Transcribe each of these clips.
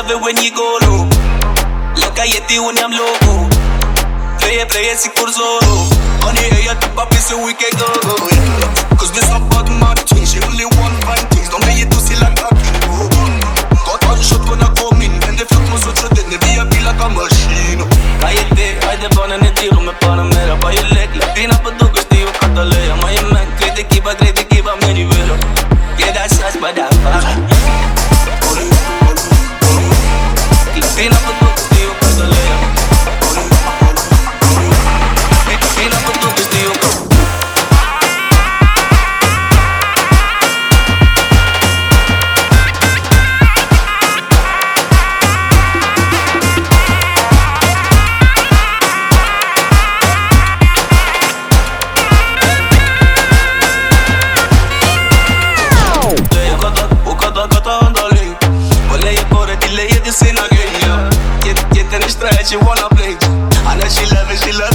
love it when you go low. Loca yeti unyam logo Play it, play it, sikur zoro Honey, hey, at the papi, so we can go Cause this a bad man thing She only want fine things. Don't make it to see like a king. Got one shot when I come in And the flot mă suță de nevia pila ca mașină Cállate, hai de bana ne tiro me para mera Pa yo lek Latina pa tu que stivo catalea Ma yo man, crei te kiba, crei te kiba me nivelo Yeah, that's us, but that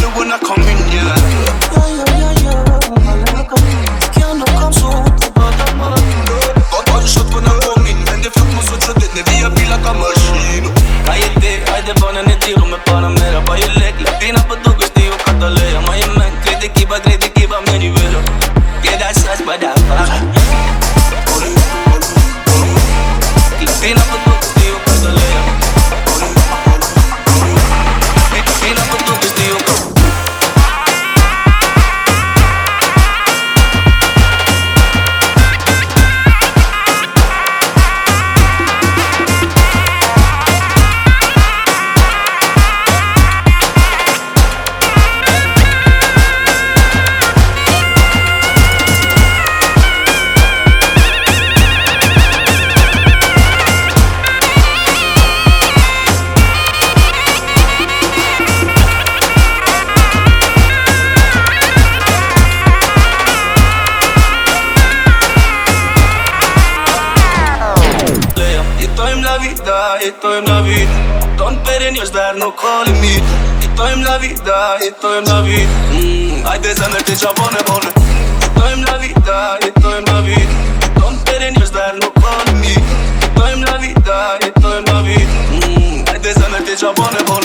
love it, when I come in, yeah jetojmë la vida, jetojmë la vida Ton peren jo zder nuk ka limit Jetojmë la vida, jetojmë la vida. Mm, Ajde zemër ti qa bone bone Jetojmë la vida, jetojmë la vida. Ton peren jo zder nuk ka limit Jetojmë la vida, jetojmë la vida. Mm, Ajde zemër ti qa bone bone Aj-